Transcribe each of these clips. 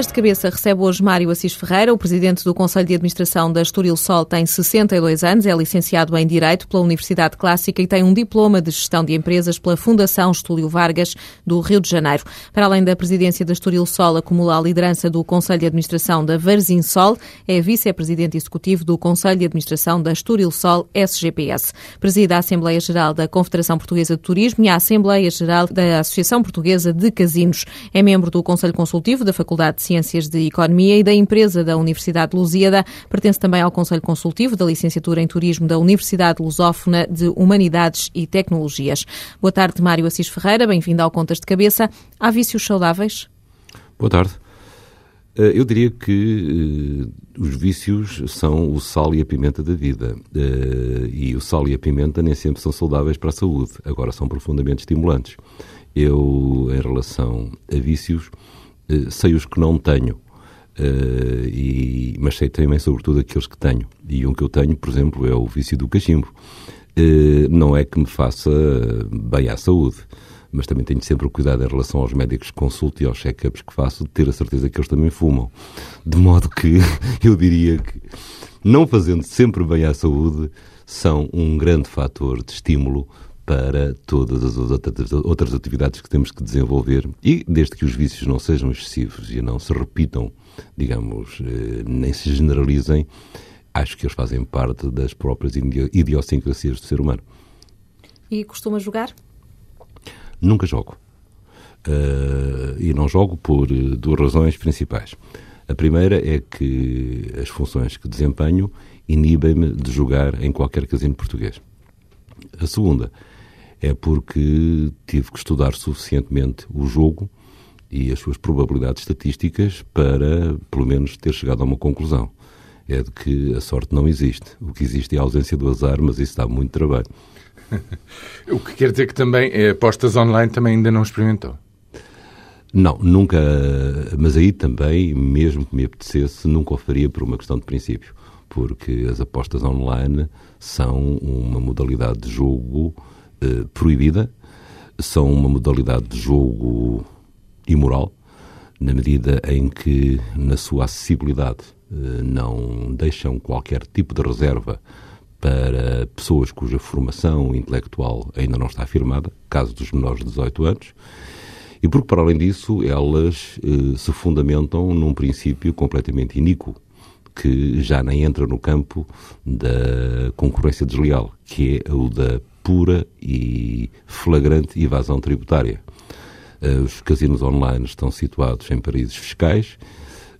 estos Cabeça recebe hoje Mário Assis Ferreira, o presidente do Conselho de Administração da Estoril Sol, tem 62 anos, é licenciado em Direito pela Universidade Clássica e tem um diploma de Gestão de Empresas pela Fundação Estúlio Vargas do Rio de Janeiro. Para além da presidência da Estoril Sol, acumula a liderança do Conselho de Administração da Varzim Sol, é vice-presidente executivo do Conselho de Administração da Estoril Sol SGPS. Presida a Assembleia Geral da Confederação Portuguesa de Turismo e a Assembleia Geral da Associação Portuguesa de Casinos. É membro do Conselho Consultivo da Faculdade de Ciências de Economia e da empresa da Universidade de Lusíada. Pertence também ao Conselho Consultivo da Licenciatura em Turismo da Universidade Lusófona de Humanidades e Tecnologias. Boa tarde, Mário Assis Ferreira. Bem-vindo ao Contas de Cabeça. Há vícios saudáveis? Boa tarde. Eh, eu diria que uh, os vícios são o sal e a pimenta da vida. Uh, e o sal e a pimenta nem sempre são saudáveis para a saúde, agora são profundamente estimulantes. Eu, em relação a vícios, sei os que não tenho, uh, e, mas sei também, sobretudo, aqueles que tenho. E um que eu tenho, por exemplo, é o vício do cachimbo. Uh, não é que me faça bem à saúde, mas também tenho sempre cuidado em relação aos médicos que consulto e aos check-ups que faço, de ter a certeza que eles também fumam. De modo que eu diria que, não fazendo sempre bem à saúde, são um grande fator de estímulo para todas as outras atividades que temos que desenvolver e desde que os vícios não sejam excessivos e não se repitam, digamos, eh, nem se generalizem, acho que eles fazem parte das próprias idiosincrasias do ser humano. E costuma jogar? Nunca jogo. Uh, e não jogo por eh, duas razões principais. A primeira é que as funções que desempenho inibem-me de jogar em qualquer casino português. A segunda é porque tive que estudar suficientemente o jogo e as suas probabilidades estatísticas para, pelo menos, ter chegado a uma conclusão. É de que a sorte não existe. O que existe é a ausência do azar, mas isso dá muito trabalho. o que quer dizer que também é, apostas online também ainda não experimentou? Não, nunca. Mas aí também, mesmo que me apetecesse, nunca o faria por uma questão de princípio. Porque as apostas online são uma modalidade de jogo eh, proibida, são uma modalidade de jogo imoral, na medida em que, na sua acessibilidade, eh, não deixam qualquer tipo de reserva para pessoas cuja formação intelectual ainda não está afirmada, caso dos menores de 18 anos, e porque, para além disso, elas eh, se fundamentam num princípio completamente iníquo, que já nem entra no campo da concorrência desleal, que é o da pura e flagrante evasão tributária. Eh, os casinos online estão situados em paraísos fiscais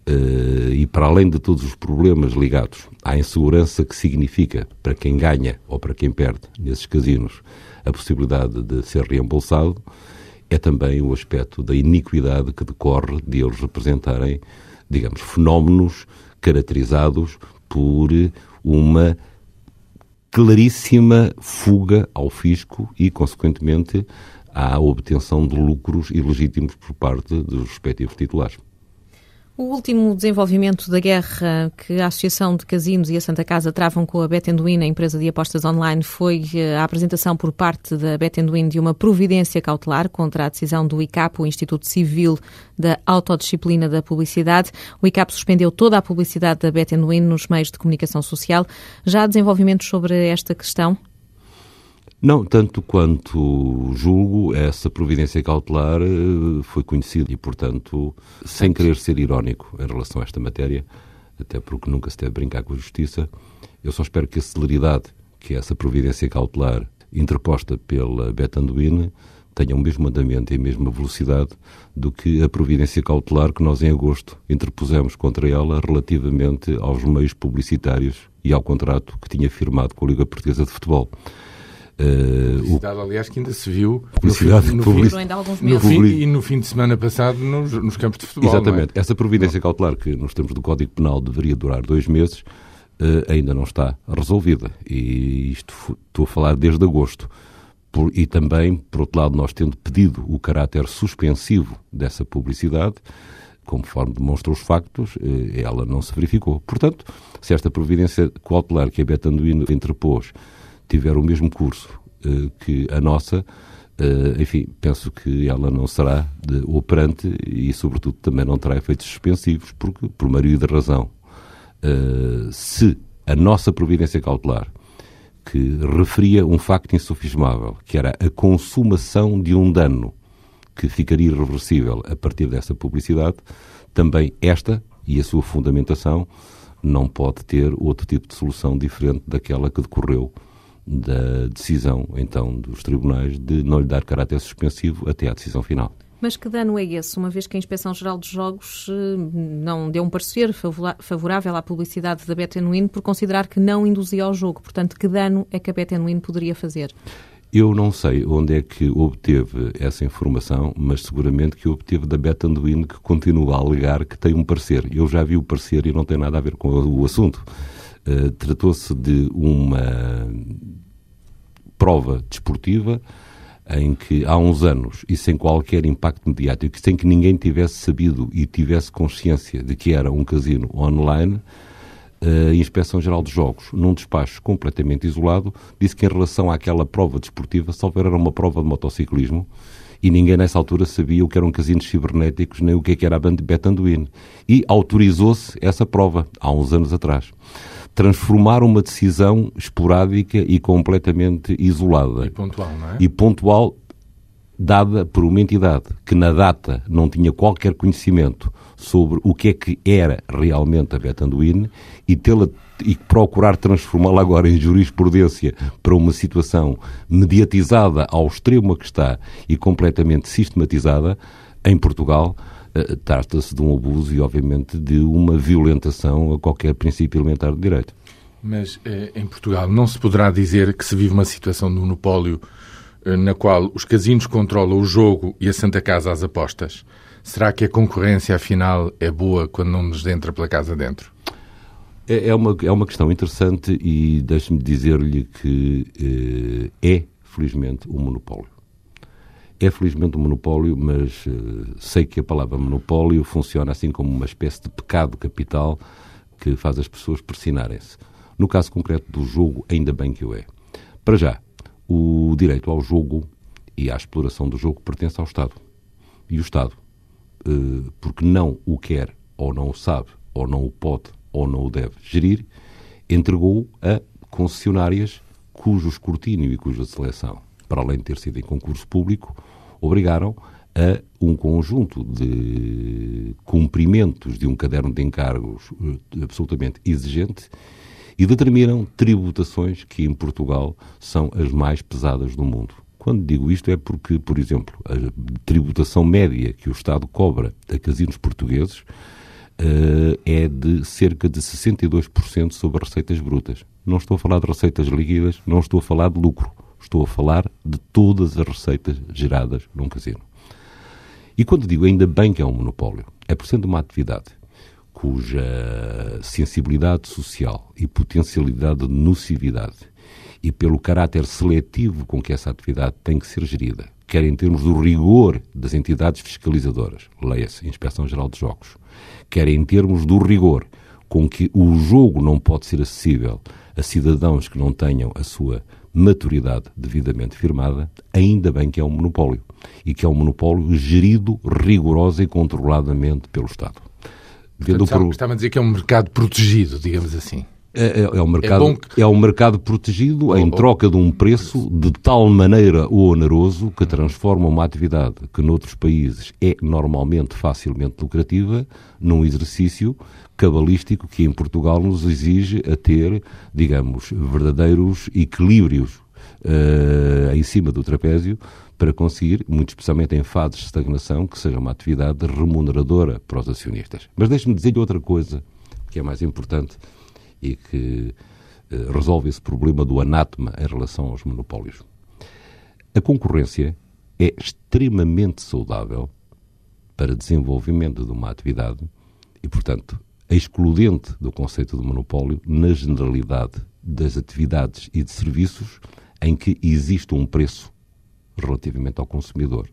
eh, e, para além de todos os problemas ligados à insegurança que significa para quem ganha ou para quem perde nesses casinos a possibilidade de ser reembolsado, é também o aspecto da iniquidade que decorre de eles representarem, digamos, fenómenos caracterizados por uma claríssima fuga ao fisco e, consequentemente, à obtenção de lucros ilegítimos por parte dos respectivos titulares. O último desenvolvimento da guerra que a Associação de Casinos e a Santa Casa travam com a Betenduin, a empresa de apostas online, foi eh, a apresentação por parte da Betenduin de uma providência cautelar contra a decisão do ICAP, o Instituto Civil da Autodisciplina da Publicidade. O ICAP suspendeu toda a publicidade da Betenduin nos meios de comunicação social. Já há desenvolvimentos sobre esta questão? Não, tanto quanto julgo, essa providência cautelar eh, foi conhecida e, portanto, sem querer ser irónico em relação a esta matéria, até porque nunca se deve brincar com a justiça, eu só espero que a celeridade que essa providência cautelar interposta pela Betanduine tenha o mesmo andamento e a mesma velocidade do que a providência cautelar que nós em agosto interpusemos contra ela relativamente aos meios publicitários e ao contrato que tinha firmado com a Liga Portuguesa de Futebol. Uh, publicidade, o... aliás, que ainda se viu publicidade no, fim, no, no fim, e no fim de semana passado nos, nos campos de futebol. Exatamente. É? Essa providência cautelar, que nos termos do Código Penal deveria durar dois meses, uh, ainda não está resolvida. E isto estou a falar desde agosto. Por, e também, por outro lado, nós tendo pedido o caráter suspensivo dessa publicidade, conforme demonstrou os factos, eh, ela não se verificou. Portanto, se esta providência cautelar que a Betanduino interpôs tiver o mesmo curso uh, que a nossa, Uh, enfim, penso que ela não será operante e, sobretudo, também não terá efeitos suspensivos, porque, por maioria de razão, uh, se a nossa providência cautelar, que referia um facto insufismável, que era a consumação de um dano que ficaria irreversível a partir dessa publicidade, também esta e a sua fundamentação não pode ter outro tipo de solução diferente daquela que decorreu da decisão, então, dos tribunais de não lhe dar caráter suspensivo até à decisão final. Mas que dano é esse, uma vez que a Inspeção-Geral dos Jogos eh, não deu um parecer favorável à publicidade da Betenuíno por considerar que não induzia ao jogo? Portanto, que dano é que a Betenuíno poderia fazer? Eu não sei onde é que obteve essa informação, mas seguramente que obteve da Betanduino, que continua a alegar que tem um parecer. Eu já vi o parecer e não tem nada a ver com o assunto. Uh, Tratou-se de uma prova desportiva em que há uns anos, e sem qualquer impacto mediático, sem que ninguém tivesse sabido e tivesse consciência de que era um casino online, a Inspeção-Geral dos Jogos, num despacho completamente isolado, disse que em relação àquela prova desportiva, só era uma prova de motociclismo e ninguém nessa altura sabia o que eram casinos cibernéticos nem o que, é era a Betanduin. E autorizou-se essa prova, há uns anos atrás. Transformar uma decisão esporádica e completamente isolada. E pontual, não é? E pontual dada por uma entidade que na data não tinha qualquer conhecimento sobre o que é que era realmente a Betanduine e, tê-la, e procurar transformá-la agora em jurisprudência para uma situação mediatizada ao extremo a que está e completamente sistematizada, em Portugal, uh, trata-se de um abuso e, obviamente, de uma violentação a qualquer princípio elementar de direito. Mas eh, em Portugal não se poderá dizer que se vive uma situação de monopólio eh, na qual os casinos controlam o jogo e a Santa Casa as apostas. Será que a concorrência, afinal, é boa quando não nos entra pela casa dentro? É, é uma, é uma questão interessante e deixe-me dizer-lhe que eh, é, felizmente, um monopólio. É, felizmente, um monopólio, mas eh, sei que a palavra monopólio funciona assim como uma espécie de pecado capital que faz as pessoas pressionarem-se. No caso concreto do jogo, ainda bem que o é. Para já, o direito ao jogo e à exploração do jogo pertence ao Estado. E o Estado, eh, porque não o quer, ou não o sabe, ou não o pode, ou não o deve gerir, entregou a concessionárias cujo escrutínio e cuja seleção, para além de ter sido em concurso público, obrigaram a um conjunto de cumprimentos de um caderno de encargos eh, absolutamente exigente e determinam tributações que em Portugal são as mais pesadas do mundo. Quando digo isto é porque, por exemplo, a tributação média que o Estado cobra a casinos portugueses uh, é de cerca de 62% sobre receitas brutas. Não estou a falar de receitas líquidas, não estou a falar de lucro. Estou a falar de todas as receitas geradas num casino. E quando digo ainda bem que é um monopólio, é por sendo uma atividade cuja sensibilidade social e potencialidade de nocividade e pelo caráter seletivo com que essa atividade tem que ser gerida, quer em termos do rigor das entidades fiscalizadoras, leia-se Inspeção Geral de Jogos, quer em termos do rigor com que o jogo não pode ser acessível a cidadãos que não tenham a sua maturidade devidamente firmada, ainda bem que é um monopólio. E que é um monopólio gerido rigorosa e controladamente pelo Estado. Portanto, por... Estava a dizer que é um mercado protegido, digamos assim. É, é, é, um mercado, é, que... é um mercado protegido oh, em oh. troca de um preço de tal maneira oneroso que transforma uma atividade que noutros países é normalmente facilmente lucrativa num exercício cabalístico que em Portugal nos exige a ter, digamos, verdadeiros equilíbrios uh, em cima do trapézio para conseguir, muito especialmente em fases de estagnação, que seja uma atividade remuneradora para os acionistas. Mas deixe-me dizer-lhe outra coisa que é mais importante e que uh, resolve esse problema do anátema em relação aos monopólios. A concorrência é extremamente saudável para desenvolvimento de uma atividade e, portanto, excludente do conceito de monopólio na generalidade das atividades e de serviços em que existe um preço relativamente ao consumidor.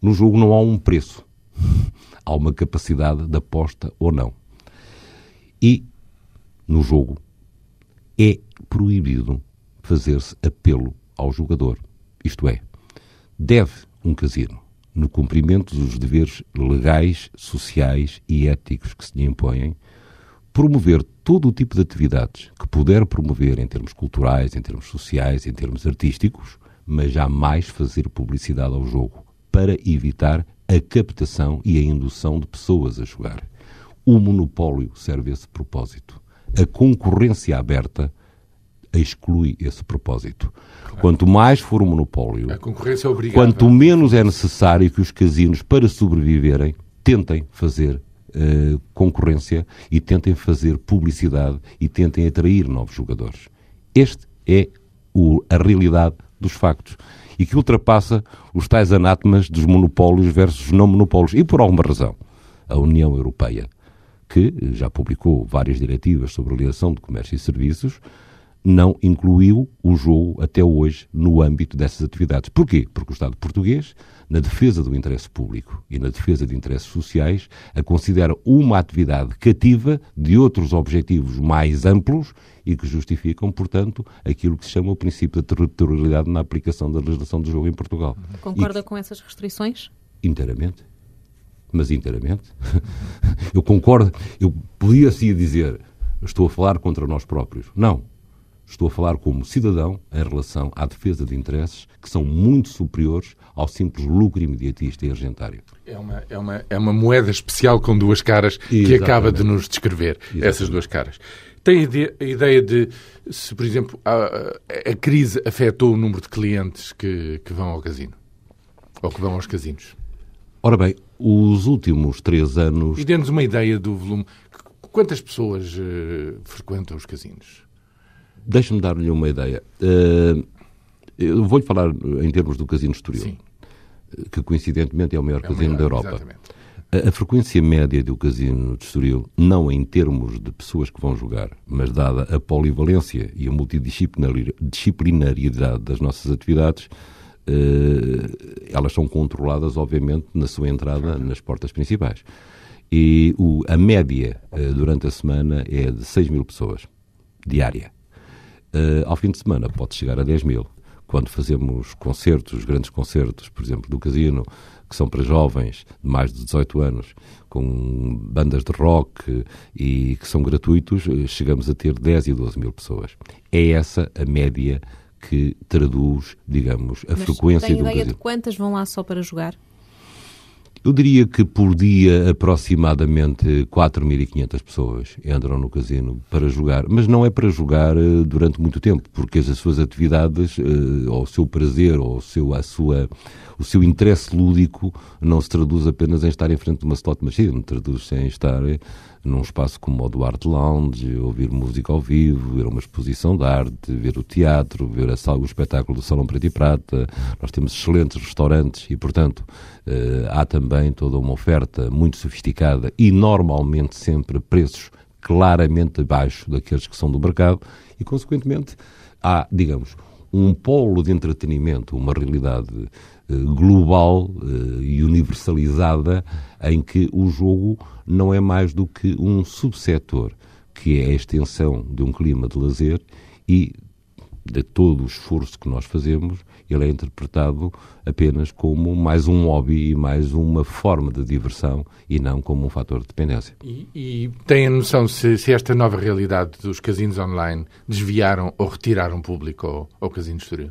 No jogo não há um preço, há uma capacidade de aposta ou não. E no jogo é proibido fazer-se apelo ao jogador. Isto é, deve um casino, no cumprimento dos deveres legais, sociais e éticos que se lhe impõem, promover todo o tipo de atividades que puder promover em termos culturais, em termos sociais, em termos artísticos, mas jamais fazer publicidade ao jogo, para evitar a captação e a indução de pessoas a jogar. O monopólio serve a esse propósito. A concorrência aberta exclui esse propósito. Claro. Quanto mais for o monopólio, é quanto menos é necessário que os casinos, para sobreviverem, tentem fazer uh, concorrência e tentem fazer publicidade e tentem atrair novos jogadores. Este é o, a realidade dos factos e que ultrapassa os tais anátemas dos monopólios versus não monopólios. E por alguma razão, a União Europeia, que já publicou várias diretivas sobre a ligação de comércio e serviços, não incluiu o jogo até hoje no âmbito dessas atividades. Porquê? Porque o Estado português, na defesa do interesse público e na defesa de interesses sociais, a considera uma atividade cativa de outros objetivos mais amplos e que justificam, portanto, aquilo que se chama o princípio da territorialidade na aplicação da legislação do jogo em Portugal. Concorda e, com essas restrições? Inteiramente. Mas inteiramente. eu concordo. Eu podia-se dizer, estou a falar contra nós próprios. Não Estou a falar como cidadão em relação à defesa de interesses que são muito superiores ao simples lucro imediatista e argentário. É uma, é uma, é uma moeda especial com duas caras Exatamente. que acaba de nos descrever Exatamente. essas duas caras. Tem a ideia de se, por exemplo, a, a crise afetou o número de clientes que, que vão ao casino? Ou que vão aos casinos? Ora bem, os últimos três anos. E dê-nos uma ideia do volume. Quantas pessoas uh, frequentam os casinos? Deixe-me dar-lhe uma ideia. Uh, eu vou-lhe falar em termos do Casino Estoril, Sim. que coincidentemente é o maior é casino maior, da Europa. Exatamente. A, a frequência média do Casino de Estoril, não em termos de pessoas que vão jogar, mas dada a polivalência e a multidisciplinariedade das nossas atividades, elas são controladas, obviamente, na sua entrada nas portas principais. E o, a média uh, durante a semana é de 6 mil pessoas diária. Uh, ao fim de semana pode chegar a 10 mil. Quando fazemos concertos, grandes concertos, por exemplo, do casino, que são para jovens de mais de 18 anos, com bandas de rock e que são gratuitos, eh, chegamos a ter 10 e 12 mil pessoas. É essa a média que traduz, digamos, a Mas frequência tem do ideia de quantas vão lá só para jogar? Eu diria que por dia aproximadamente 4.500 pessoas entram no casino para jogar, mas não é para jogar eh, durante muito tempo, porque as suas atividades, eh, ou o seu prazer, ou o seu, a sua, o seu interesse lúdico não se traduz apenas em estar em frente de uma slot machine, traduz-se em estar num espaço como o do Art Lounge, ouvir música ao vivo, ver uma exposição de arte, ver o teatro, ver a o espetáculo do Salão Preto e Prata. Nós temos excelentes restaurantes e, portanto, eh, há também toda uma oferta muito sofisticada e normalmente sempre preços claramente abaixo daqueles que são do mercado e, consequentemente, há, digamos, um polo de entretenimento, uma realidade eh, global eh, e universalizada em que o jogo não é mais do que um subsetor, que é a extensão de um clima de lazer e de todo o esforço que nós fazemos, ele é interpretado apenas como mais um hobby e mais uma forma de diversão e não como um fator de dependência. E, e tem a noção se, se, esta nova realidade dos casinos online desviaram ou retiraram público ao, ao casino Estoril?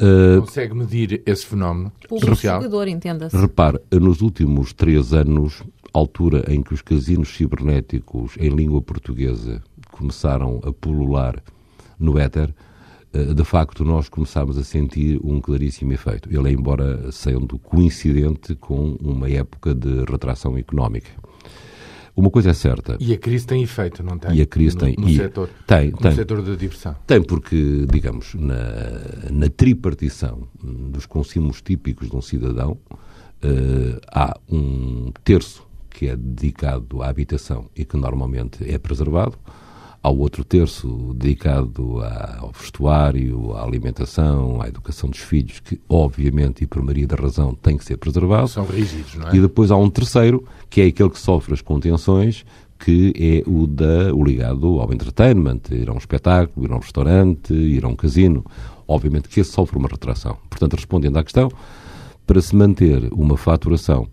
Uh, Consegue medir esse fenómeno Público social? jogador, entenda-se. Repare, nos últimos três anos, altura em que os casinos cibernéticos em língua portuguesa começaram a pulular no éter, uh, de facto nós começámos a sentir um claríssimo efeito. Ele, embora sendo coincidente com uma época de retração económica. Uma coisa é certa. E a crise tem efeito, não tem? E a crise no, tem. No, setor, tem, no tem. setor da diversão. Tem, porque, digamos, na, na tripartição dos consumos típicos de um cidadão, uh, há um terço que é dedicado à habitação e que normalmente é preservado, ao outro terço dedicado ao vestuário, à alimentação, à educação dos filhos, que obviamente e por maria da razão tem que ser preservado. São rígidos, não é? E depois há um terceiro, que é aquele que sofre as contenções, que é o, da, o ligado ao entertainment, ir a um espetáculo, ir a um restaurante, ir a um casino. obviamente que esse sofre uma retração. Portanto, respondendo à questão, para se manter uma faturação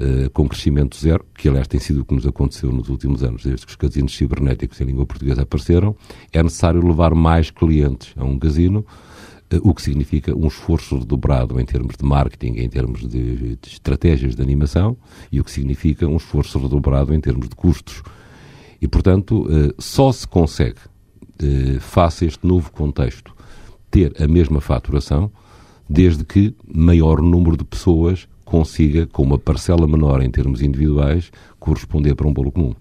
uh, com crescimento zero, que aliás tem sido o que nos aconteceu nos últimos anos, desde que os casinos cibernéticos em língua portuguesa apareceram, é necessário levar mais clientes a um casino, uh, o que significa um esforço redobrado em termos de marketing, em termos de, de estratégias de animação, e o que significa um esforço redobrado em termos de custos. E, portanto, uh, só se consegue, face a este novo contexto, ter a mesma faturação desde que maior número de pessoas consiga, com uma parcela menor em termos individuais, corresponder para um bolo comum.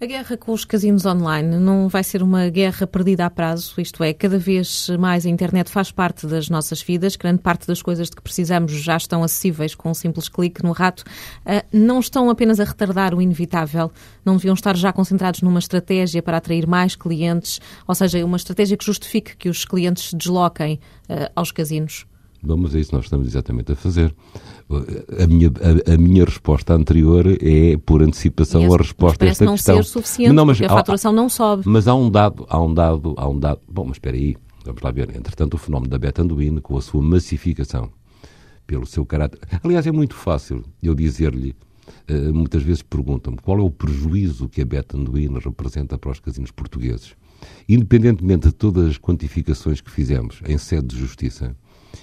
A guerra com os casinos online não vai ser uma guerra perdida a prazo, isto é, cada vez mais a internet faz parte das nossas vidas, grande parte das coisas de que precisamos já estão acessíveis com um simples clique no rato. Ah, não estão apenas a retardar o inevitável, não deviam estar já concentrados numa estratégia para atrair mais clientes, ou seja, uma estratégia que justifique que os clientes se desloquem ah, aos casinos. Vamos a isso nós estamos exatamente a fazer. A minha, a, a minha resposta anterior é, por antecipação, a resposta a esta não questão. Ser suficiente, mas não, mas a faturação há, não sobe. Mas há um dado, há um dado, há um dado. Bom, mas espera aí, vamos lá ver. Entretanto, o fenómeno da Betanduíno, com a sua massificação, pelo seu caráter. Aliás, é muito fácil eu dizer-lhe. Uh, muitas vezes perguntam-me qual é o prejuízo que a Betanduíno representa para os casinos portugueses. Independentemente de todas as quantificações que fizemos em sede de justiça,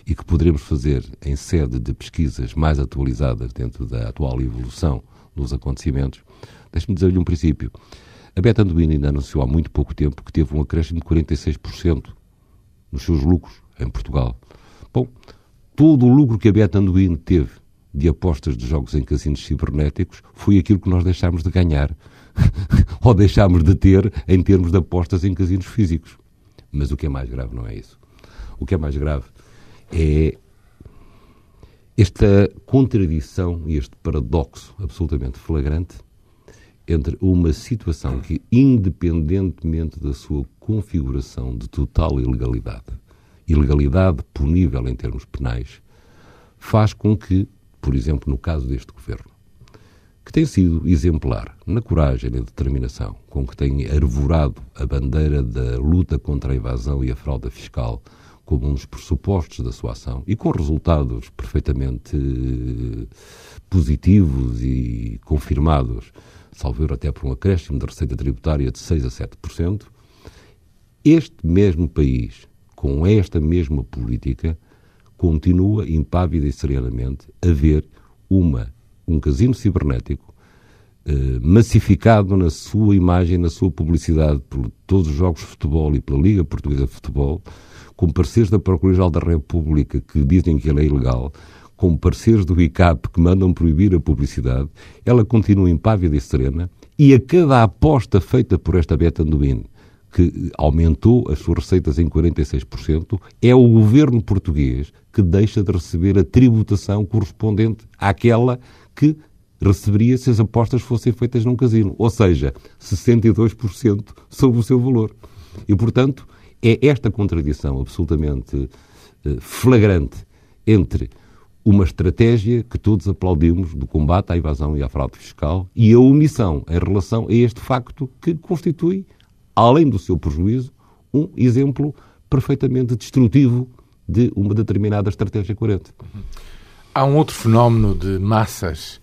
e que poderemos fazer em sede de pesquisas mais atualizadas dentro da atual evolução dos acontecimentos, deixe-me dizer-lhe um princípio. A Beta Anduino ainda anunciou há muito pouco tempo que teve um acréscimo de 46% nos seus lucros em Portugal. Bom, todo o lucro que a Beta Anduino teve de apostas de jogos em casinos cibernéticos foi aquilo que nós deixámos de ganhar ou deixámos de ter em termos de apostas em casinos físicos. Mas o que é mais grave não é isso. O que é mais grave é esta contradição e este paradoxo absolutamente flagrante entre uma situação que, independentemente da sua configuração de total ilegalidade, ilegalidade punível em termos penais, faz com que, por exemplo, no caso deste governo, que tem sido exemplar na coragem e na determinação com que tem arvorado a bandeira da luta contra a evasão e a fraude fiscal como um dos pressupostos da sua ação e com resultados perfeitamente eh, positivos e confirmados, salvo até por um acréscimo da receita tributária de 6 a 7%, este mesmo país, com esta mesma política, continua impávida e serenamente a ver uma, um casino cibernético eh, massificado na sua imagem, na sua publicidade por todos os jogos de futebol e pela Liga Portuguesa de Futebol, com parceiros da Procuradoria-Geral da República que dizem que ele é ilegal, com parceiros do ICAP que mandam proibir a publicidade, ela continua impávida e serena e a cada aposta feita por esta Beta Anduin, que aumentou as suas receitas em 46%, é o governo português que deixa de receber a tributação correspondente àquela que receberia se as apostas fossem feitas num casino, ou seja, 62% sobre o seu valor. E, portanto, é esta contradição absolutamente eh, flagrante entre uma estratégia que todos aplaudimos do combate à evasão e à fraude fiscal e a omissão em relação a este facto que constitui, além do seu prejuízo, um exemplo perfeitamente destrutivo de uma determinada estratégia coerente. Há um outro fenómeno de massas,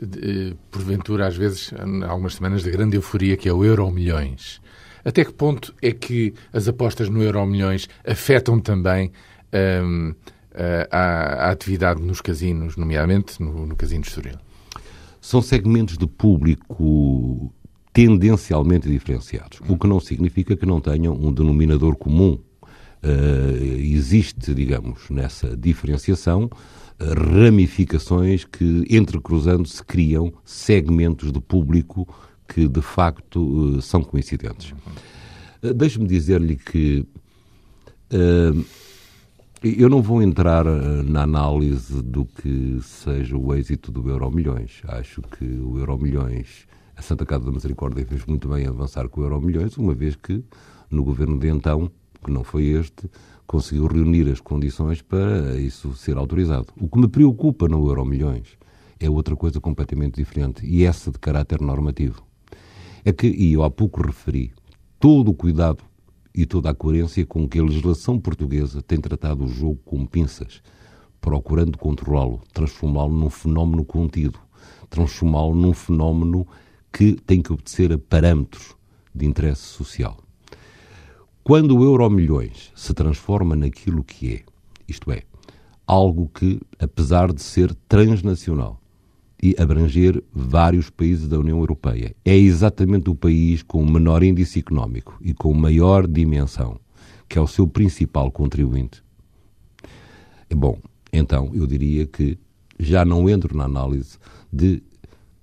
de, porventura, às vezes, algumas semanas de grande euforia, que é o euro milhões. Até que ponto é que as apostas no Euro Milhões afetam também um, a, a, atividade nos casinos, nomeadamente no, no Casino de Estoril? São segmentos de público tendencialmente diferenciados, o que não significa que não tenham um denominador comum. Uh, existe, digamos, nessa diferenciação, ramificações que, entrecruzando, se criam segmentos de público que de facto eh, são coincidentes. Eh, deixe-me dizer-lhe que uh, eu não vou entrar na análise do que seja o êxito do Euro Milhões. Acho que o Euro Milhões, a Santa Casa da Misericórdia fez muito bem avançar com o Euro Milhões, uma vez que no governo de então, que não foi este, conseguiu reunir as condições para isso ser autorizado. O que me preocupa no Euro Milhões é outra coisa completamente diferente e essa de caráter normativo é que, e eu há pouco referi, todo o cuidado e toda a coerência com que a legislação portuguesa tem tratado o jogo com pinças, procurando controlá-lo, transformá-lo num fenómeno contido, transformá-lo num fenómeno que tem que obedecer a parâmetros de interesse social. Quando o euro milhões se transforma naquilo que é, isto é, algo que, apesar de ser transnacional e abranger vários países da União Europeia, é exatamente o país com o menor índice económico e com maior dimensão, que é o seu principal contribuinte. Bom, então eu diria que já não entro na análise de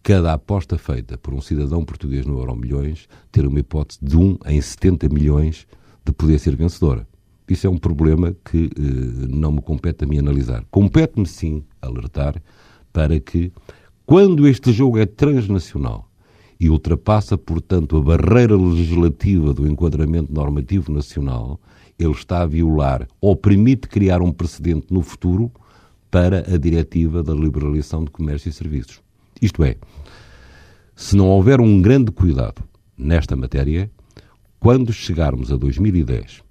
cada aposta feita por um cidadão português no Euro Milhões ter uma hipótese de 1 em 70 milhões de poder ser vencedora. Isso é um problema que eh, não me compete a mim analisar. Compete-me sim alertar para que, quando este jogo é transnacional e ultrapassa, portanto, a barreira legislativa do enquadramento normativo nacional, ele está a violar ou permite criar um precedente no futuro para a diretiva da liberalização de comércio e serviços. Isto é, se não houver um grande cuidado nesta matéria, quando chegarmos a 2010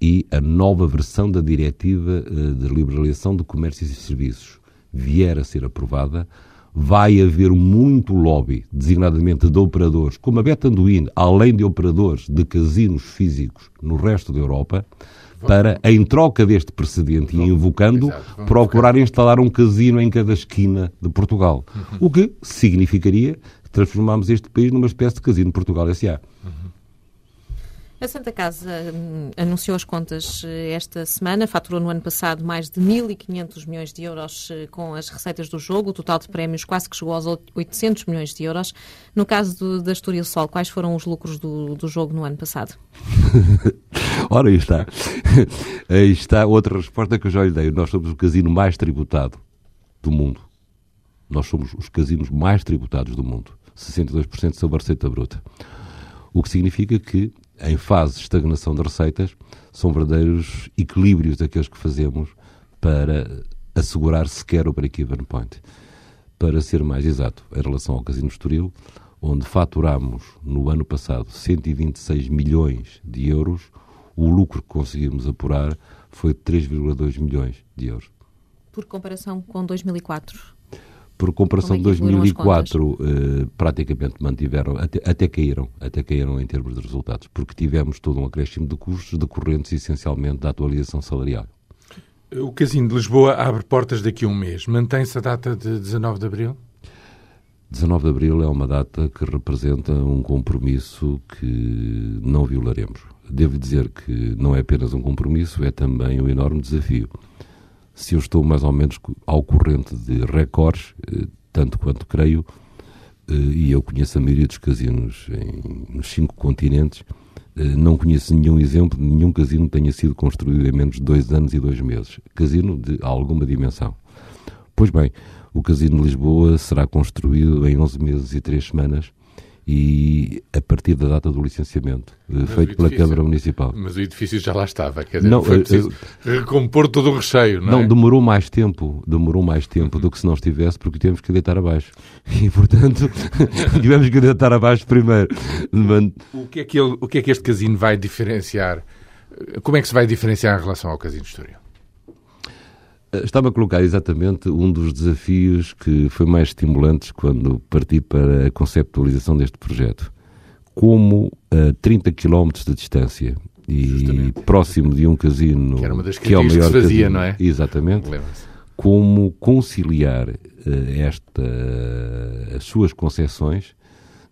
e a nova versão da Diretiva eh, de Liberalização de Comércios e Serviços vier a ser aprovada, vai haver muito lobby, designadamente de operadores, como a Betanduin, além de operadores de casinos físicos no resto da Europa, para, em troca deste precedente e invocando, procurar instalar um casino em cada esquina de Portugal. Uhum. O que significaria transformarmos este país numa espécie de casino Portugal S.A. Uhum. A Santa Casa hum, anunciou as contas eh, esta semana, faturou no ano passado mais de 1.500 milhões de euros eh, com as receitas do jogo, o total de prémios quase que chegou aos 800 milhões de euros. No caso do, da Estoril Sol, quais foram os lucros do, do jogo no ano passado? Ora, aí está. Aí está outra resposta que eu já lhe dei. Nós somos o casino mais tributado do mundo. Nós somos os casinos mais tributados do mundo. 62% sobre a receita bruta. O que significa que em fase de estagnação de receitas, são verdadeiros equilíbrios daqueles que fazemos para assegurar sequer o break-even point. Para ser mais exato, em relação ao Casino Estoril, onde faturámos no ano passado 126 milhões de euros, o lucro que conseguimos apurar foi de 3,2 milhões de euros. Por comparação com 2004? Por comparação é de 2004, eh, praticamente mantiveram, até, até, caíram, até caíram em termos de resultados, porque tivemos todo um acréscimo de custos decorrentes essencialmente da atualização salarial. O Casino de Lisboa abre portas daqui a um mês. Mantém-se a data de 19 de abril? 19 de abril é uma data que representa um compromisso que não violaremos. Devo dizer que não é apenas um compromisso, é também um enorme desafio se eu estou mais ou menos ao corrente de recordes, eh, tanto quanto creio, eh, e eu conheço a maioria dos casinos em, nos cinco continentes, eh, não conheço nenhum exemplo de nenhum casino que tenha sido construído em menos de dois anos e dois meses. Casino de alguma dimensão. Pois bem, o Casino de Lisboa será construído em 11 meses e 3 semanas e a partir da data do licenciamento mas feito pela Câmara Municipal. Mas o edifício já lá estava, quer dizer, não, foi preciso eu, recompor todo o recheio, não, não é? demorou mais tempo, demorou mais tempo do que se não estivesse, porque tivemos que deitar abaixo. E, portanto, tivemos que deitar abaixo primeiro. O que, é que ele, o que é que este casino vai diferenciar? Como é que se vai diferenciar em relação ao casino Estoril? Estava a colocar exatamente um dos desafios que foi mais estimulantes quando parti para a conceptualização deste projeto. Como a 30 km de distância e Justamente. próximo de um casino que, era uma das que é o maior que se fazia, casino, não é? Exatamente. Como conciliar uh, esta, as suas concepções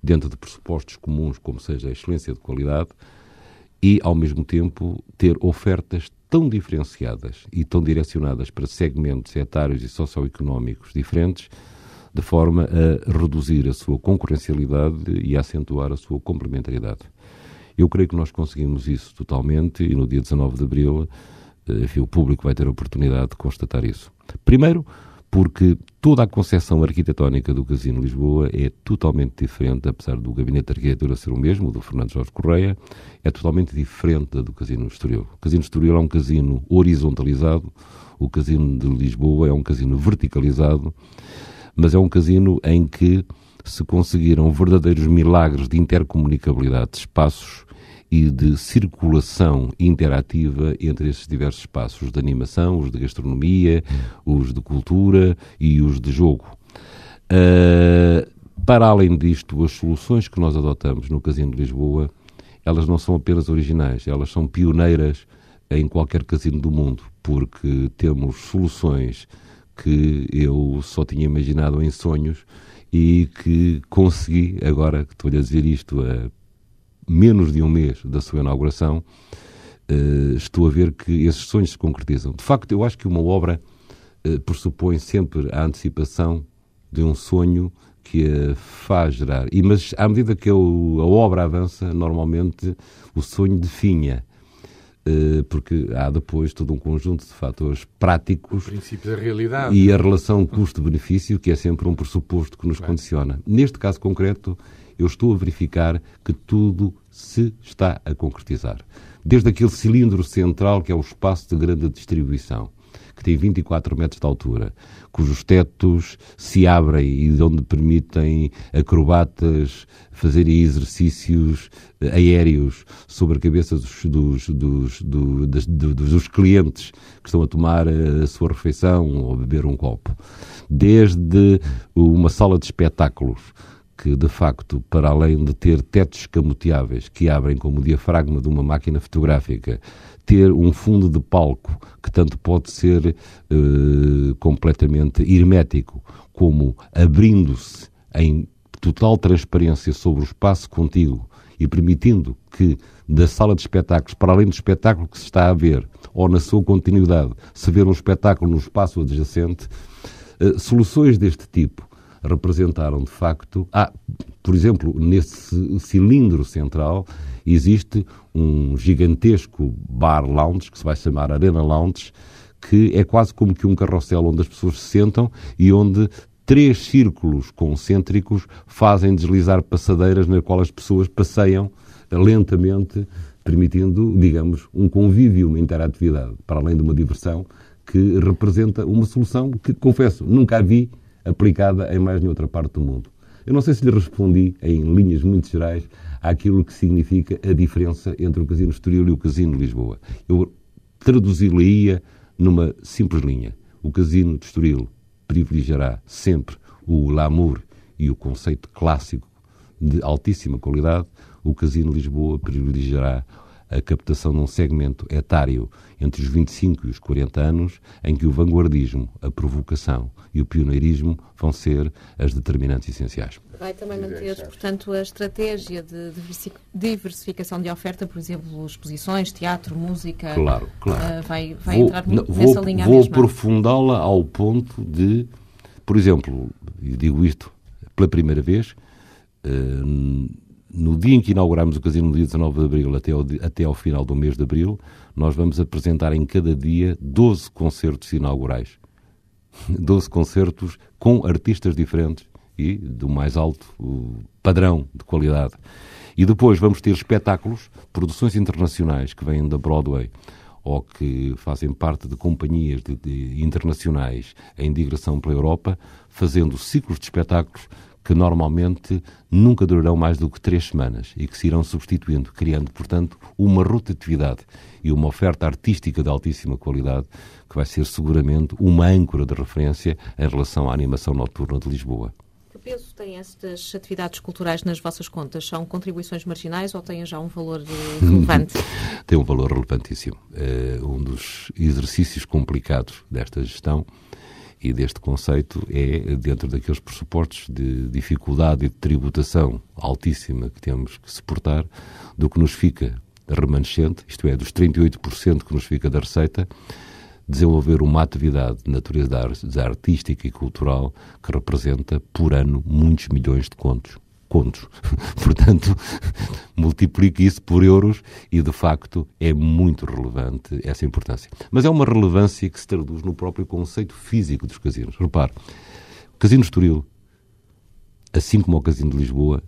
dentro de pressupostos comuns, como seja a excelência de qualidade, e ao mesmo tempo ter ofertas tão diferenciadas e tão direcionadas para segmentos etários e socioeconómicos diferentes, de forma a reduzir a sua concorrencialidade e a acentuar a sua complementariedade. Eu creio que nós conseguimos isso totalmente e no dia 19 de abril eh, enfim, o público vai ter a oportunidade de constatar isso. Primeiro, porque toda a concepção arquitetónica do Casino Lisboa é totalmente diferente, apesar do gabinete de arquitetura ser o mesmo, o do Fernando Jorge Correia, é totalmente diferente da do Casino Estoril. O Casino Estoril é um casino horizontalizado, o Casino de Lisboa é um casino verticalizado, mas é um casino em que se conseguiram verdadeiros milagres de intercomunicabilidade de espaços e de circulação interativa entre esses diversos espaços, os de animação, os de gastronomia, os de cultura e os de jogo. Uh, para além disto, as soluções que nós adotamos no Casino de Lisboa, elas não são apenas originais, elas são pioneiras em qualquer casino do mundo, porque temos soluções que eu só tinha imaginado em sonhos e que consegui, agora que estou-lhe a dizer isto a menos de um mês da sua inauguração, uh, estou a ver que esses sonhos se concretizam. De facto, eu acho que uma obra uh, pressupõe sempre a antecipação de um sonho que a faz gerar. E, mas à medida que a, a obra avança, normalmente o sonho definha. Uh, porque há depois todo um conjunto de fatores práticos. Princípio da realidade. E a relação custo-benefício, que é sempre um pressuposto que nos claro. condiciona. Neste caso concreto, eu estou a verificar que tudo se está a concretizar. Desde aquele cilindro central que é o espaço de grande distribuição, que tem 24 metros de altura, cujos tetos se abrem e onde permitem acrobatas fazerem exercícios eh, aéreos sobre a cabeça dos, dos, dos, dos, dos clientes que estão a tomar a sua refeição ou a beber um copo. Desde uma sala de espetáculos que, de facto, para além de ter tetos escamoteáveis que abrem como o diafragma de uma máquina fotográfica, ter um fundo de palco que tanto pode ser uh, completamente hermético, como abrindo-se em total transparência sobre o espaço contigo e permitindo que da sala de espetáculos, para além do espetáculo que se está a ver, ou na sua continuidade, se ver um espetáculo no espaço adjacente, uh, soluções deste tipo representaram de facto. Ah, por exemplo, nesse cilindro central existe um gigantesco bar lounge, que se vai chamar Arena Lounge, que é quase como que um carrossel onde as pessoas se sentam e onde três círculos concêntricos fazem deslizar passadeiras na qual as pessoas passeiam lentamente, permitindo, digamos, um convívio, uma interatividade, para além de uma diversão que representa uma solução que, confesso, nunca a vi aplicada em mais nenhuma parte do mundo. Eu não sei se lhe respondi, em linhas muito gerais, àquilo que significa a diferença entre o Casino Estoril e o Casino de Lisboa. Eu traduzi-lo-ia numa simples linha. O Casino de Estoril privilegiará sempre o glamour e o conceito clássico de altíssima qualidade. O Casino de Lisboa privilegiará a captação de um segmento etário entre os 25 e os 40 anos, em que o vanguardismo, a provocação e o pioneirismo vão ser as determinantes essenciais. Vai também manter, portanto, a estratégia de diversificação de oferta, por exemplo, exposições, teatro, música. Claro, claro. Uh, vai vai vou, entrar nessa vou, linha Vou aprofundá-la ao ponto de, por exemplo, e digo isto pela primeira vez, uh, no dia em que inauguramos o casino, no dia 19 de abril, até ao, até ao final do mês de abril, nós vamos apresentar em cada dia 12 concertos inaugurais. 12 concertos com artistas diferentes e do mais alto padrão de qualidade. E depois vamos ter espetáculos, produções internacionais que vêm da Broadway ou que fazem parte de companhias de, de, internacionais em digressão pela Europa, fazendo ciclos de espetáculos que normalmente nunca durarão mais do que três semanas e que se irão substituindo, criando, portanto, uma rotatividade e uma oferta artística de altíssima qualidade que vai ser seguramente uma âncora de referência em relação à animação noturna de Lisboa. Que peso têm estas atividades culturais nas vossas contas? São contribuições marginais ou têm já um valor eh, relevante? Tem um valor relevantíssimo. É um dos exercícios complicados desta gestão e deste conceito é dentro daqueles pressupostos de dificuldade e de tributação altíssima que temos que suportar, do que nos fica remanescente, isto é, dos 38% que nos fica da receita, desenvolver uma atividade de natureza artística e cultural que representa por ano muitos milhões de contos contos. Portanto, multiplique isso por euros e, de facto, é muito relevante essa importância. Mas é uma relevância que se traduz no próprio conceito físico dos casinos. Repare, o Casino Estoril, assim como o Casino de Lisboa,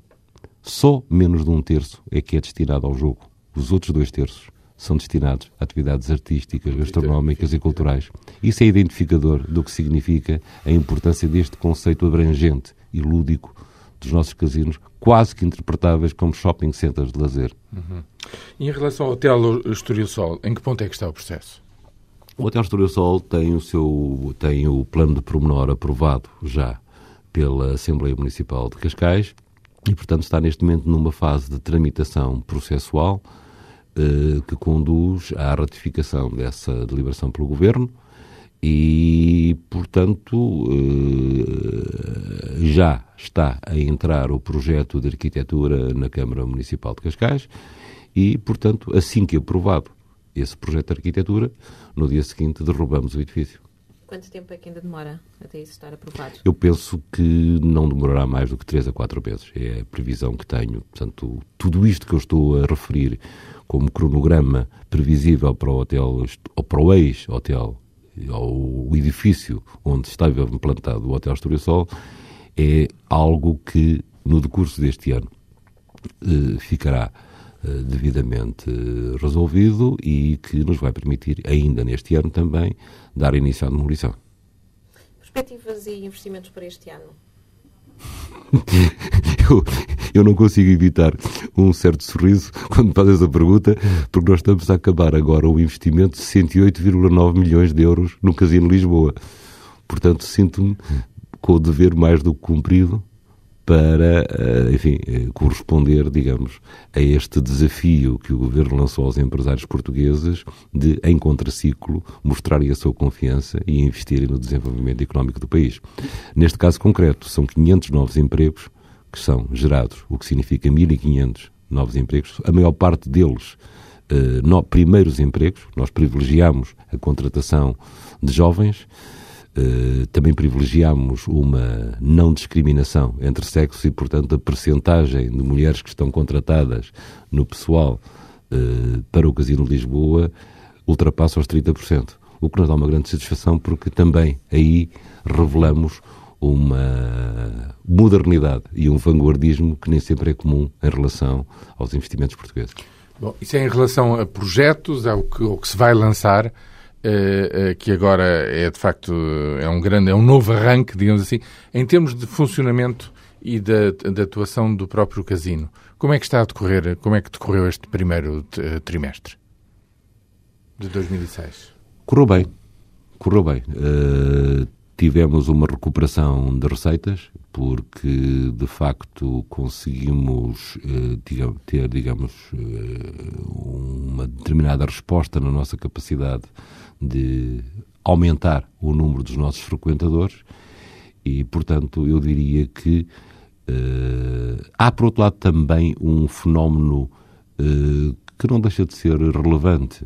só menos de um terço é que é destinado ao jogo. Os outros dois terços são destinados a atividades artísticas, gastronómicas e culturais. Isso é identificador do que significa a importância deste conceito abrangente e lúdico dos nossos casinos quase que interpretáveis como shopping centers de lazer. Uhum. E em relação ao Hotel Estoril Sol, em que ponto é que está o processo? O Hotel Estoril Sol tem o, seu, tem o plano de promenor aprovado já pela Assembleia Municipal de Cascais e, portanto, está neste momento numa fase de tramitação processual eh, que conduz à ratificação dessa deliberação pelo Governo e, portanto, eh, já está a entrar o projeto de arquitetura na Câmara Municipal de Cascais e, portanto, assim que aprovado esse projeto de arquitetura, no dia seguinte derrubamos o edifício. Quanto tempo é que ainda demora até isso estar aprovado? Eu penso que não demorará mais do que 3 a 4 meses. É a previsão que tenho. Portanto, tudo isto que eu estou a referir como cronograma previsível para o hotel, ou para o ex-hotel ao edifício onde estava implantado o Hotel Sol é algo que, no decurso deste ano, eh, ficará eh, devidamente resolvido e que nos vai permitir, ainda neste ano também, dar início à demolição. Perspectivas e investimentos para este ano? eu, eu não consigo evitar um certo sorriso quando fazes a pergunta, porque nós estamos a acabar agora o investimento de 108,9 milhões de euros no Casino Lisboa. Portanto, sinto-me com o dever mais do que cumprido para, eh, enfim, eh, corresponder, digamos, a este desafio que o Governo lançou aos empresários portugueses de, em contraciclo, mostrarem a sua confiança e investirem no desenvolvimento económico do país. Neste caso concreto, são 500 novos empregos que são gerados, o que significa 1.500 novos empregos, a maior parte deles eh, no, primeiros empregos, nós privilegiamos a contratação de jovens, eh, também privilegiamos uma não discriminação entre sexos e, portanto, a percentagem de mulheres que estão contratadas no pessoal uh, para o Casino de Lisboa ultrapassa os 30%. O que nos dá uma grande satisfação porque também aí revelamos uma modernidade e um vanguardismo que nem sempre é comum em relação aos investimentos portugueses. Bom, isso é em relação a projetos, ao que, ao que se vai lançar. Uh, uh, que agora é de facto é um grande, é um novo arranque, digamos assim, em termos de funcionamento e da, da atuação do próprio casino. Como é que está a decorrer, como é que decorreu este primeiro eh, trimestre de 2006? Correu bem, correu bem. Uh, tivemos uma recuperação de receitas, porque de facto conseguimos ter, digamos, uma determinada resposta na nossa capacidade de aumentar o número dos nossos frequentadores e, portanto, eu diria que uh, há, por outro lado, também um fenómeno que não deixa de ser relevante.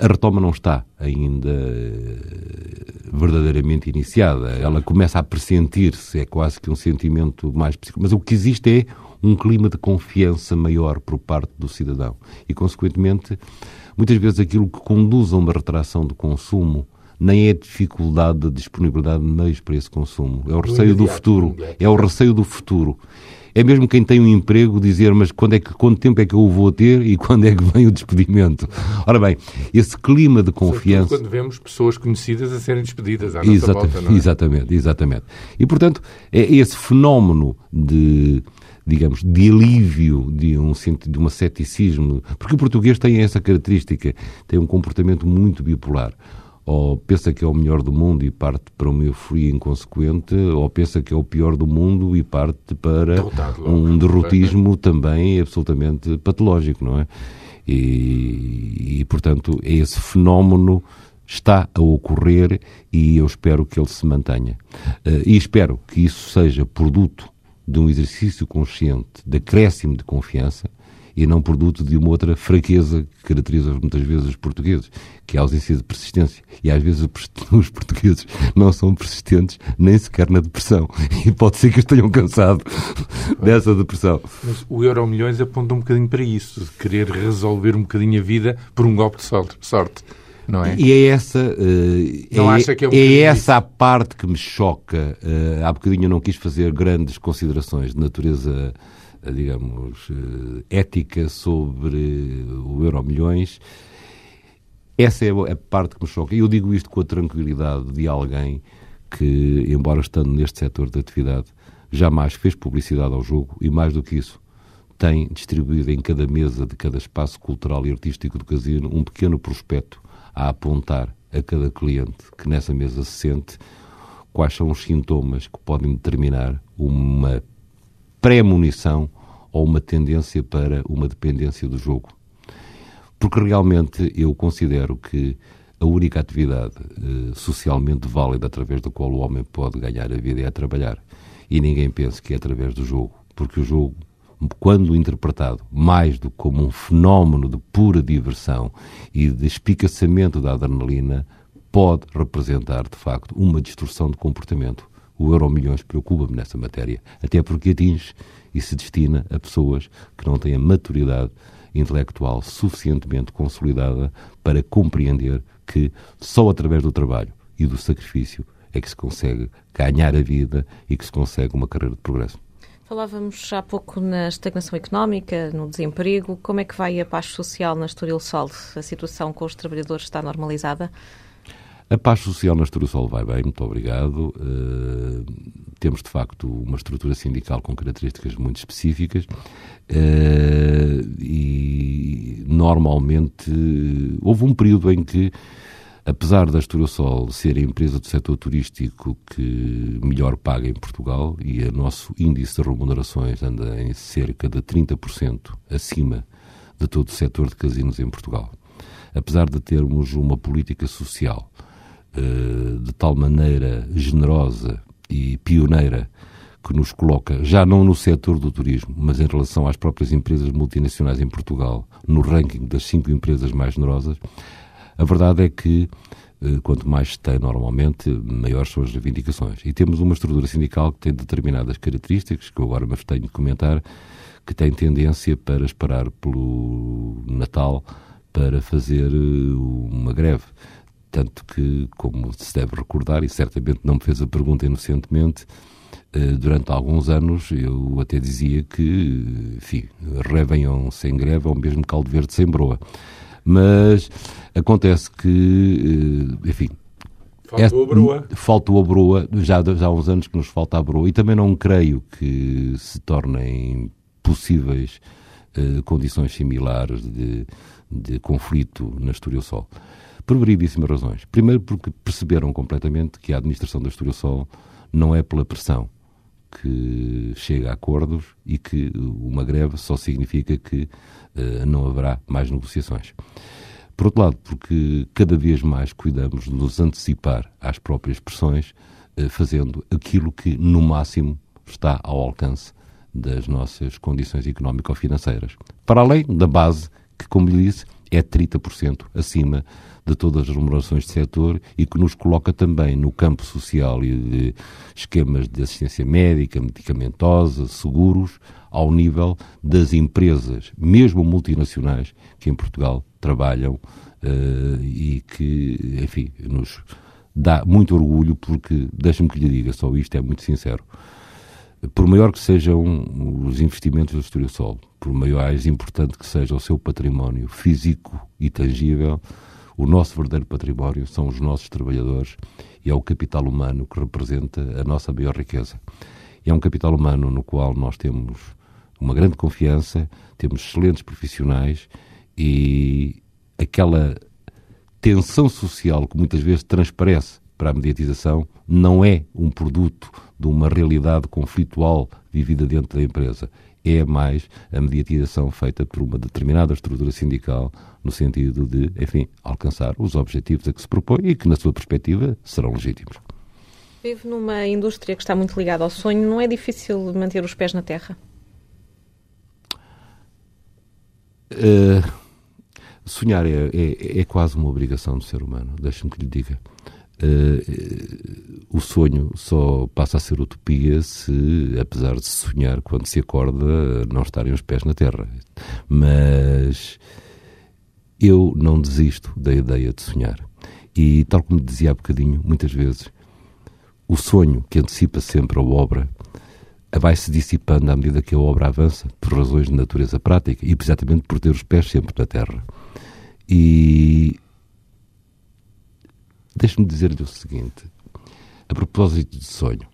A retoma não está ainda uh, verdadeiramente iniciada. Ela começa a pressentir-se, é quase que um sentimento mais psíquico. Mas o que existe é um clima de confiança maior por parte do cidadão. E, consequentemente, Muitas vezes aquilo que conduz a uma retração do consumo nem é a dificuldade da disponibilidade de meios para esse consumo. É o receio do futuro. É o receio do futuro. É mesmo quem tem um emprego dizer, mas quando é que, quanto tempo é que eu o vou ter e quando é que vem o despedimento? Ora bem, esse clima de confiança... quando vemos pessoas conhecidas a serem despedidas à nossa volta, não é? Exatamente, exatamente. E, portanto, é esse fenómeno de digamos, de alívio, de um de um ceticismo, porque o português tem essa característica, tem um comportamento muito bipolar. Ou pensa que é o melhor do mundo e parte para uma euforia inconsequente, ou pensa que é o pior do mundo e parte para Derrotado, um derrotismo também absolutamente patológico, não é? E, e, portanto, esse fenómeno está a ocorrer e eu espero que ele se mantenha. Uh, e espero que isso seja produto de um exercício consciente de acréscimo de confiança e não produto de uma outra fraqueza que caracteriza muitas vezes os portugueses, que é a ausência de persistência. E às vezes os portugueses não são persistentes nem sequer na depressão. E pode ser que estejam cansados dessa depressão. Mas o Euro Milhões aponta um bocadinho para isso, de querer resolver um bocadinho a vida por um golpe de sorte não é? E é essa, uh, é, é, é essa a parte que me choca. Uh, há bocadinho eu não quis fazer grandes considerações de natureza, digamos, ética sobre o Euro Milhões. Essa é a parte que me choca. E eu digo isto com a tranquilidade de alguém que, embora estando neste setor de atividade, jamais fez publicidade ao jogo e, mais do que isso, tem distribuído em cada mesa de cada espaço cultural e artístico do casino um pequeno prospecto a apontar a cada cliente que nessa mesa se sente quais são os sintomas que podem determinar uma pré-munição ou uma tendência para uma dependência do jogo. Porque realmente eu considero que a única atividade eh, socialmente válida através da qual o homem pode ganhar a vida é a trabalhar. E ninguém pensa que é através do jogo, porque o jogo, quando interpretado mais do que como um fenómeno de pura diversão e de espicaçamento da adrenalina, pode representar, de facto, uma distorção de comportamento. O Euro Milhões preocupa-me nessa matéria, até porque atinge e se destina a pessoas que não têm a maturidade intelectual suficientemente consolidada para compreender que só através do trabalho e do sacrifício é que se consegue ganhar a vida e que se consegue uma carreira de progresso. Falávamos há pouco na estagnação económica, no desemprego. Como é que vai a paz social na Estoril Sol? A situação com os trabalhadores está normalizada? A paz social na Sol vai bem, muito obrigado. Uh, temos, de facto, uma estrutura sindical com características muito específicas uh, e, normalmente, houve um período em que, apesar da Sol ser a empresa do setor turístico que melhor paga em Portugal e o nosso índice de remunerações anda em cerca de 30% acima de todo o setor de casinos em Portugal, apesar de termos uma política social de tal maneira generosa e pioneira que nos coloca, já não no setor do turismo, mas em relação às próprias empresas multinacionais em Portugal, no ranking das cinco empresas mais generosas, a verdade é que eh, quanto mais se tem normalmente, maiores são as reivindicações. E temos uma estrutura sindical que tem determinadas características, que eu agora me tenho de comentar, que tem tendência para esperar pelo Natal para fazer eh, uma greve. Tanto que, como se deve recordar, e certamente não me fez a pergunta inocentemente, eh, durante alguns anos eu até dizia que, enfim, Réveillon sem greve é o mesmo caldo verde sem broa. Mas acontece que, eh, enfim, Faltou é, a broa. Faltou a broa, já, já há uns anos que nos falta a broa, e também não creio que se tornem possíveis uh, condições similares de, de conflito na Estúdio Sol. Por variedíssimas razões. Primeiro, porque perceberam completamente que a administração da Estúdio Sol não é pela pressão que chega a acordos e que uma greve só significa que uh, não haverá mais negociações. Por outro lado, porque cada vez mais cuidamos de nos antecipar às próprias pressões, uh, fazendo aquilo que, no máximo, está ao alcance das nossas condições económico-financeiras. Para além da base, que, como lhe disse, é 30% acima de todas as remunerações de setor e que nos coloca também no campo social e de esquemas de assistência médica, medicamentosa, seguros, ao nível das empresas, mesmo multinacionais, que em Portugal trabalham uh, e que, enfim, nos dá muito orgulho porque, deixa-me que lhe diga, só isto é muito sincero, por maior que sejam os investimentos do Estúdio Sol, por mais importante que seja o seu património físico e tangível, o nosso verdadeiro património são os nossos trabalhadores e é o capital humano que representa a nossa maior riqueza. E é um capital humano no qual nós temos uma grande confiança, temos excelentes profissionais e aquela tensão social que muitas vezes transparece para a mediatização não é um produto de uma realidade conflitual vivida dentro da empresa. É mais a mediatização feita por uma determinada estrutura sindical no sentido de, enfim, alcançar os objetivos a que se propõe e que, na sua perspectiva, serão legítimos. Vive numa indústria que está muito ligada ao sonho. Não é difícil manter os pés na terra? Uh, sonhar é, é, é, quase uma obrigação do ser humano, deixe-me que lhe diga. Uh, o sonho só passa a ser utopia se, apesar de se sonhar, quando se acorda, não estarem os pés na terra. Mas eu não desisto da ideia de sonhar. E, tal como dizia há bocadinho, muitas vezes, o sonho que antecipa sempre a obra vai se dissipando à medida que a obra avança, por razões de natureza prática e exatamente por ter os pés sempre na terra. E deixe-me dizer-lhe o seguinte: a propósito de sonho,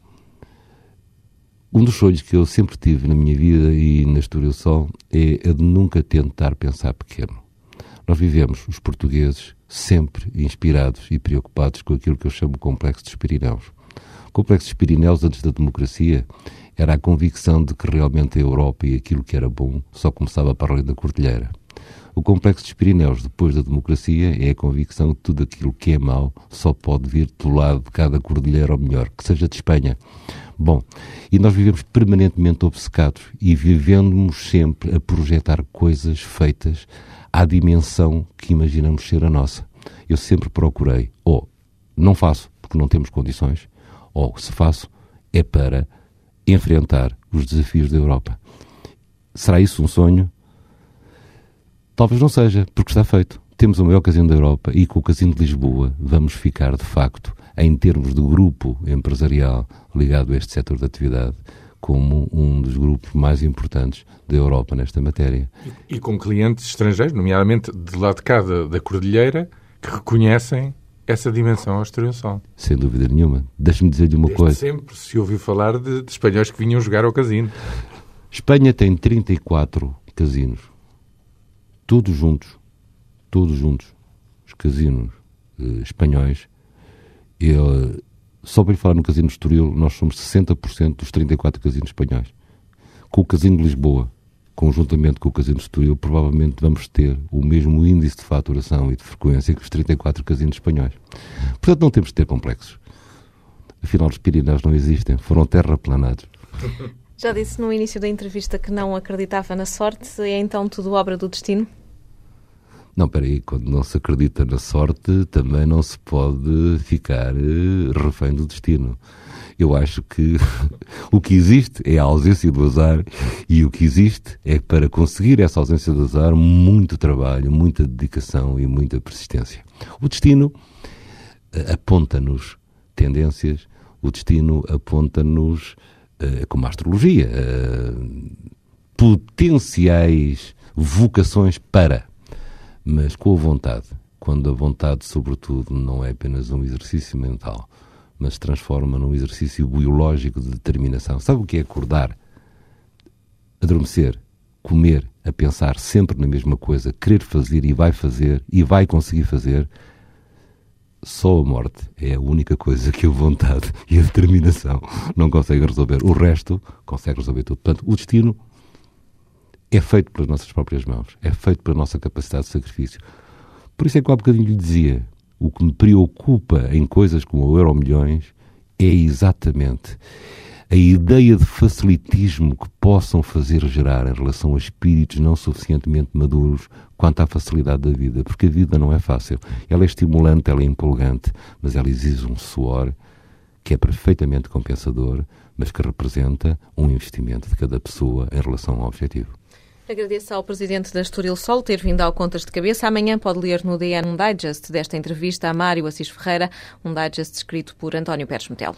Um dos sonhos que eu sempre tive na minha vida e na Estoril Sol é a de nunca tentar pensar pequeno. Nós vivemos, os portugueses, sempre inspirados e preocupados com aquilo que eu chamo complexo dos Pirineus. O complexo dos Pirineus, antes da democracia, era a convicção de que realmente a Europa e aquilo que era bom só começava para além da Cordilheira. O complexo dos Pirineus, depois da democracia, é a convicção que tudo aquilo que é mau só pode vir do lado de cada cordilheira, ou melhor, que seja de Espanha. Bom, e nós vivemos permanentemente obcecados e vivemos sempre a projetar coisas feitas à dimensão que imaginamos ser a nossa. Eu sempre procurei, ou não faço porque não temos condições, ou se faço, é para enfrentar os desafios da Europa. Será isso um sonho? Talvez não seja, porque está feito. Temos o maior casino da Europa e com o casino de Lisboa vamos ficar, de facto, em termos de grupo empresarial ligado a este setor de atividade, como um dos grupos mais importantes da Europa nesta matéria. E, e com clientes estrangeiros, nomeadamente de lá de cá da, da Cordilheira, que reconhecem essa dimensão exterior Sem dúvida nenhuma. Deixe-me dizer-lhe uma Desde coisa. sempre se ouviu falar de, de espanhóis que vinham jogar ao casino. Espanha tem 34 casinos todos juntos, todos juntos, os casinos eh, espanhóis, eu, só para lhe falar no casino de Estoril, nós somos 60% dos 34 casinos espanhóis. Com o casino de Lisboa, conjuntamente com o casino de Estoril, provavelmente vamos ter o mesmo índice de faturação e de frequência que os 34 casinos espanhóis. Portanto, não temos de ter complexos. Afinal, os Pirineus não existem, foram terraplanados. Já disse no início da entrevista que não acreditava na sorte, é então tudo obra do destino? Não, peraí, quando não se acredita na sorte, também não se pode ficar uh, refém do destino. Eu acho que o que existe é a ausência do azar e o que existe é para conseguir essa ausência do azar muito trabalho, muita dedicação e muita persistência. O destino uh, aponta-nos tendências, o destino aponta-nos eh, como a astrologia, potenciais vocações para, mas com a vontade. Quando a vontade, sobretudo, não é apenas um exercício mental, mas se transforma num exercício biológico de determinação. Sabe o que é acordar, adormecer, comer, a pensar sempre na mesma coisa, querer fazer e vai fazer e vai conseguir fazer? só a morte é a única coisa que a vontade e a determinação não conseguem resolver. O resto consegue resolver tudo. Portanto, o destino é feito pelas nossas próprias mãos, é feito pela nossa capacidade de sacrifício. Por isso é que há bocadinho lhe dizia, o que me preocupa em coisas como o Euro Milhões é exatamente a ideia de facilitismo que possam fazer gerar em relação a espíritos não suficientemente maduros quanto à facilidade da vida, porque a vida não é fácil. Ela é estimulante, ela é empolgante, mas ela exige um suor que é perfeitamente compensador, mas que representa um investimento de cada pessoa em relação ao objetivo. Agradeço ao Presidente da Estoril Sol ter vindo ao Contas de Cabeça. Amanhã pode ler no DN um digest desta entrevista a Mário Assis Ferreira, um digest escrito por António Pérez Metelo.